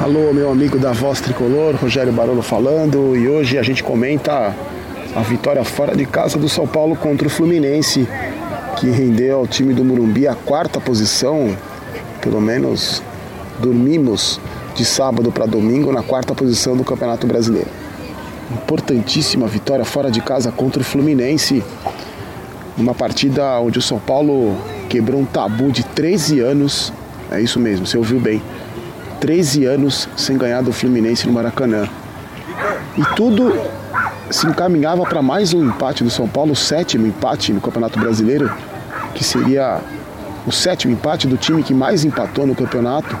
Alô, meu amigo da Voz Tricolor, Rogério Barolo falando, e hoje a gente comenta a vitória fora de casa do São Paulo contra o Fluminense, que rendeu ao time do Murumbi a quarta posição, pelo menos dormimos de sábado para domingo na quarta posição do Campeonato Brasileiro. Importantíssima vitória fora de casa contra o Fluminense, uma partida onde o São Paulo quebrou um tabu de 13 anos, é isso mesmo, você ouviu bem 13 anos sem ganhar do Fluminense no Maracanã. E tudo se encaminhava para mais um empate do São Paulo, o sétimo empate no Campeonato Brasileiro, que seria o sétimo empate do time que mais empatou no campeonato.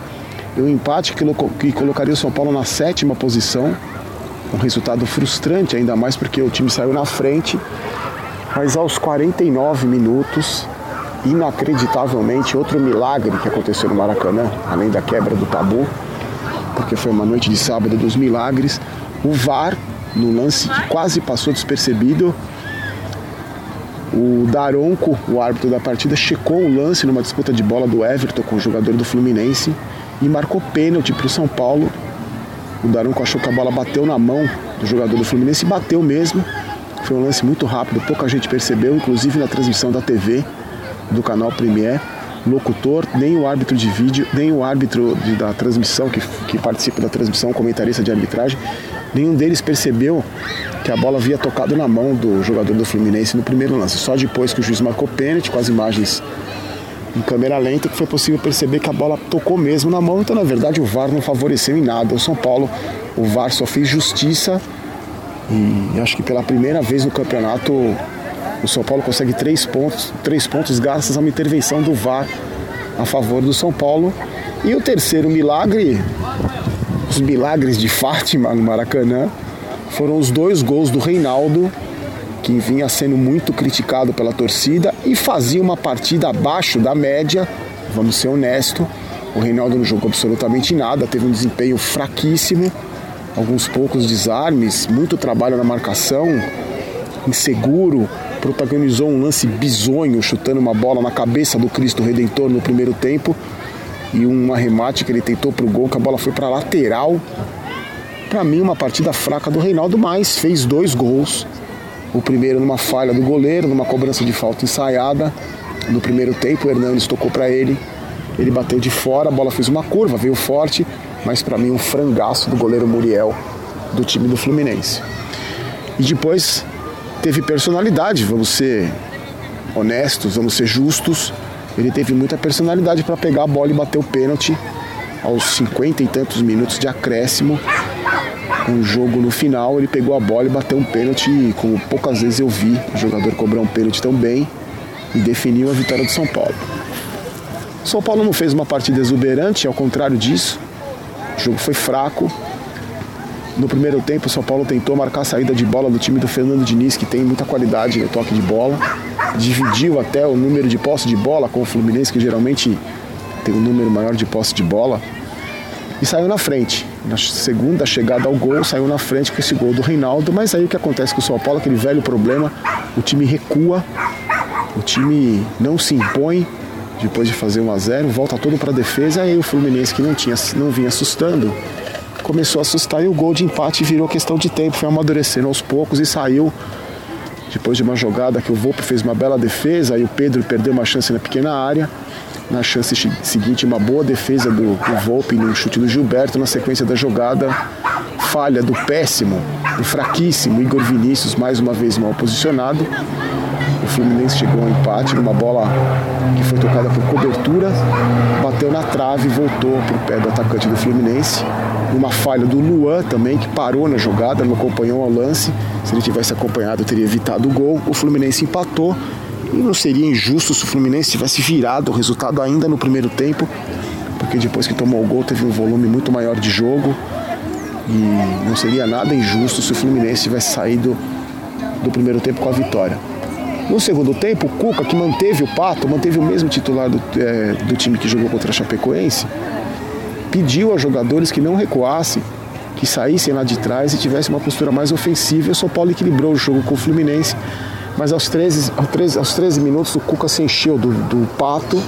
E um empate que, colocaria o São Paulo na sétima posição. Um resultado frustrante, ainda mais porque o time saiu na frente. Mas aos 49 minutos, inacreditavelmente outro milagre que aconteceu no Maracanã, além da quebra do tabu, porque foi uma noite de sábado dos milagres. O VAR, no lance que quase passou despercebido, o Daronco, o árbitro da partida, checou o lance numa disputa de bola do Everton com o jogador do Fluminense e marcou pênalti para o São Paulo. O Daronco achou que a bola bateu na mão do jogador do Fluminense e bateu mesmo. Foi um lance muito rápido, pouca gente percebeu, inclusive na transmissão da TV do canal Premier, locutor, nem o árbitro de vídeo, nem o árbitro de, da transmissão, que, que participa da transmissão, comentarista de arbitragem, nenhum deles percebeu que a bola havia tocado na mão do jogador do Fluminense no primeiro lance. Só depois que o juiz marcou pênalti, com as imagens em câmera lenta, que foi possível perceber que a bola tocou mesmo na mão. Então, na verdade, o VAR não favoreceu em nada. O São Paulo, o VAR só fez justiça e acho que pela primeira vez no campeonato o São Paulo consegue três pontos, três pontos graças a uma intervenção do VAR a favor do São Paulo. E o terceiro milagre, os milagres de Fátima no Maracanã, foram os dois gols do Reinaldo, que vinha sendo muito criticado pela torcida e fazia uma partida abaixo da média, vamos ser honestos. O Reinaldo não jogou absolutamente nada, teve um desempenho fraquíssimo, alguns poucos desarmes, muito trabalho na marcação, inseguro, protagonizou um lance bizonho, chutando uma bola na cabeça do Cristo Redentor no primeiro tempo. E um arremate que ele tentou para o gol, que a bola foi para lateral. Para mim, uma partida fraca do Reinaldo, mas fez dois gols. O primeiro numa falha do goleiro, numa cobrança de falta ensaiada. No primeiro tempo, o Hernandes tocou para ele. Ele bateu de fora, a bola fez uma curva, veio forte, mas para mim um frangaço do goleiro Muriel do time do Fluminense. E depois teve personalidade, vamos ser honestos, vamos ser justos. Ele teve muita personalidade para pegar a bola e bater o pênalti aos 50 e tantos minutos de acréscimo. Um jogo no final, ele pegou a bola e bateu um pênalti, como poucas vezes eu vi o jogador cobrar um pênalti tão bem e definiu a vitória do São Paulo. São Paulo não fez uma partida exuberante, ao contrário disso. O jogo foi fraco, no primeiro tempo, o São Paulo tentou marcar a saída de bola do time do Fernando Diniz, que tem muita qualidade no toque de bola. Dividiu até o número de posse de bola com o Fluminense, que geralmente tem um número maior de posse de bola. E saiu na frente. Na segunda chegada ao gol, saiu na frente com esse gol do Reinaldo. Mas aí o que acontece com o São Paulo, aquele velho problema, o time recua, o time não se impõe depois de fazer 1 a 0 volta todo para a defesa, aí o Fluminense que não, tinha, não vinha assustando, começou a assustar e o gol de empate virou questão de tempo, foi amadurecendo aos poucos e saiu depois de uma jogada que o Volpe fez uma bela defesa e o Pedro perdeu uma chance na pequena área. Na chance seguinte, uma boa defesa do, do Volpe no chute do Gilberto. Na sequência da jogada, falha do péssimo, do fraquíssimo Igor Vinícius, mais uma vez mal posicionado. O Fluminense chegou ao empate numa bola que foi tocada por cobertura, bateu na trave e voltou para o pé do atacante do Fluminense. Uma falha do Luan também, que parou na jogada, não acompanhou o lance. Se ele tivesse acompanhado, teria evitado o gol. O Fluminense empatou. E não seria injusto se o Fluminense tivesse virado o resultado ainda no primeiro tempo, porque depois que tomou o gol teve um volume muito maior de jogo. E não seria nada injusto se o Fluminense tivesse saído do primeiro tempo com a vitória. No segundo tempo, o Cuca, que manteve o Pato, manteve o mesmo titular do, é, do time que jogou contra a Chapecoense, pediu aos jogadores que não recuassem, que saíssem lá de trás e tivessem uma postura mais ofensiva. O São Paulo equilibrou o jogo com o Fluminense, mas aos 13, aos 13, aos 13 minutos o Cuca se encheu do, do Pato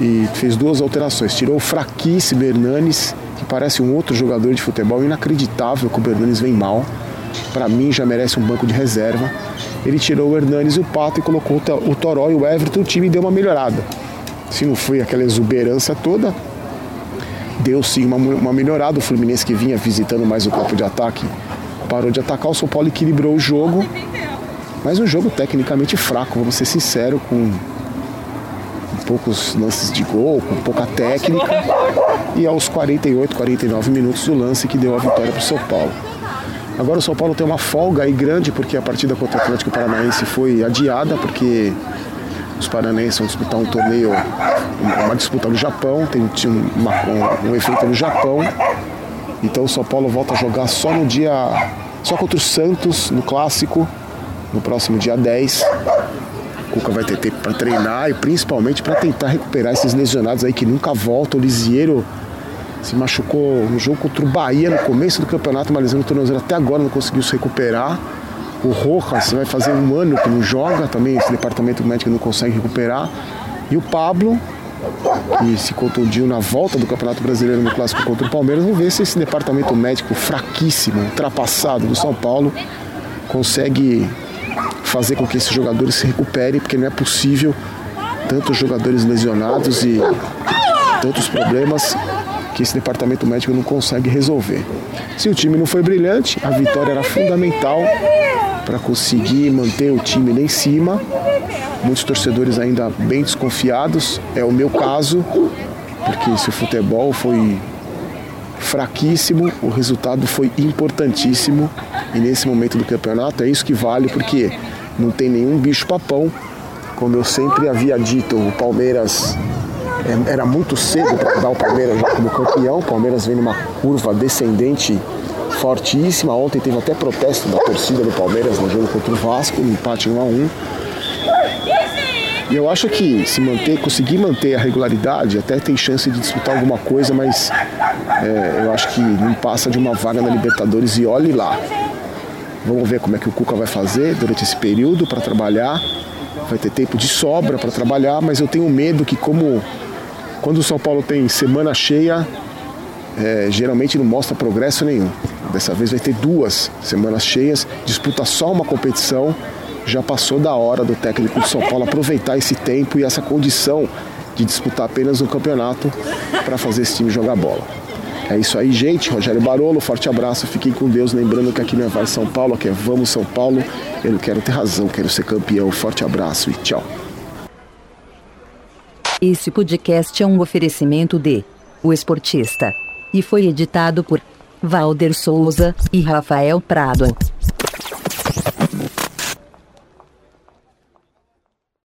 e fez duas alterações. Tirou o fraquíssimo Hernanes que parece um outro jogador de futebol inacreditável que o Bernanes vem mal. Para mim já merece um banco de reserva. Ele tirou o Hernanes e o Pato e colocou o Toró e o Everton, o time deu uma melhorada. Se não foi aquela exuberância toda, deu sim uma, uma melhorada. O Fluminense que vinha visitando mais o campo de ataque parou de atacar, o São Paulo equilibrou o jogo, mas um jogo tecnicamente fraco, vamos ser sinceros, com poucos lances de gol, com pouca técnica. E aos 48, 49 minutos o lance que deu a vitória para o São Paulo. Agora o São Paulo tem uma folga aí grande porque a partida contra o Atlético Paranaense foi adiada porque os paranaenses vão disputar um torneio, uma disputa no Japão, tem uma, um, um efeito no Japão. Então o São Paulo volta a jogar só no dia. só contra o Santos, no clássico, no próximo dia 10. O Cuca vai ter tempo para treinar e principalmente para tentar recuperar esses lesionados aí que nunca voltam. O Lisieiro se machucou no jogo contra o Bahia no começo do campeonato, mas lesão no tornozelo até agora não conseguiu se recuperar. O Rojas vai fazer um ano que não joga, também esse departamento médico não consegue recuperar. E o Pablo, que se contundiu na volta do Campeonato Brasileiro no Clássico contra o Palmeiras, vamos ver se esse departamento médico fraquíssimo, ultrapassado do São Paulo, consegue fazer com que esses jogadores se recuperem, porque não é possível tantos jogadores lesionados e tantos problemas que esse departamento médico não consegue resolver. Se o time não foi brilhante, a vitória era fundamental para conseguir manter o time lá em cima. Muitos torcedores ainda bem desconfiados, é o meu caso, porque se o futebol foi fraquíssimo, o resultado foi importantíssimo e nesse momento do campeonato é isso que vale, porque não tem nenhum bicho papão. Como eu sempre havia dito, o Palmeiras é, era muito cedo para dar o Palmeiras já como campeão. O Palmeiras vem numa curva descendente fortíssima. Ontem teve até protesto da torcida do Palmeiras no jogo contra o Vasco, um empate 1 a 1. E eu acho que se manter, conseguir manter a regularidade, até tem chance de disputar alguma coisa, mas é, eu acho que não passa de uma vaga na Libertadores e olhe lá. Vamos ver como é que o Cuca vai fazer durante esse período para trabalhar. Vai ter tempo de sobra para trabalhar, mas eu tenho medo que como quando o São Paulo tem semana cheia, é, geralmente não mostra progresso nenhum. Dessa vez vai ter duas semanas cheias, disputa só uma competição. Já passou da hora do técnico de São Paulo aproveitar esse tempo e essa condição de disputar apenas um campeonato para fazer esse time jogar bola. É isso aí, gente. Rogério Barolo, forte abraço. Fiquem com Deus. Lembrando que aqui não é Vai São Paulo, aqui é Vamos São Paulo. Eu não quero ter razão, quero ser campeão. Forte abraço e tchau. Esse podcast é um oferecimento de O Esportista e foi editado por Valder Souza e Rafael Prado.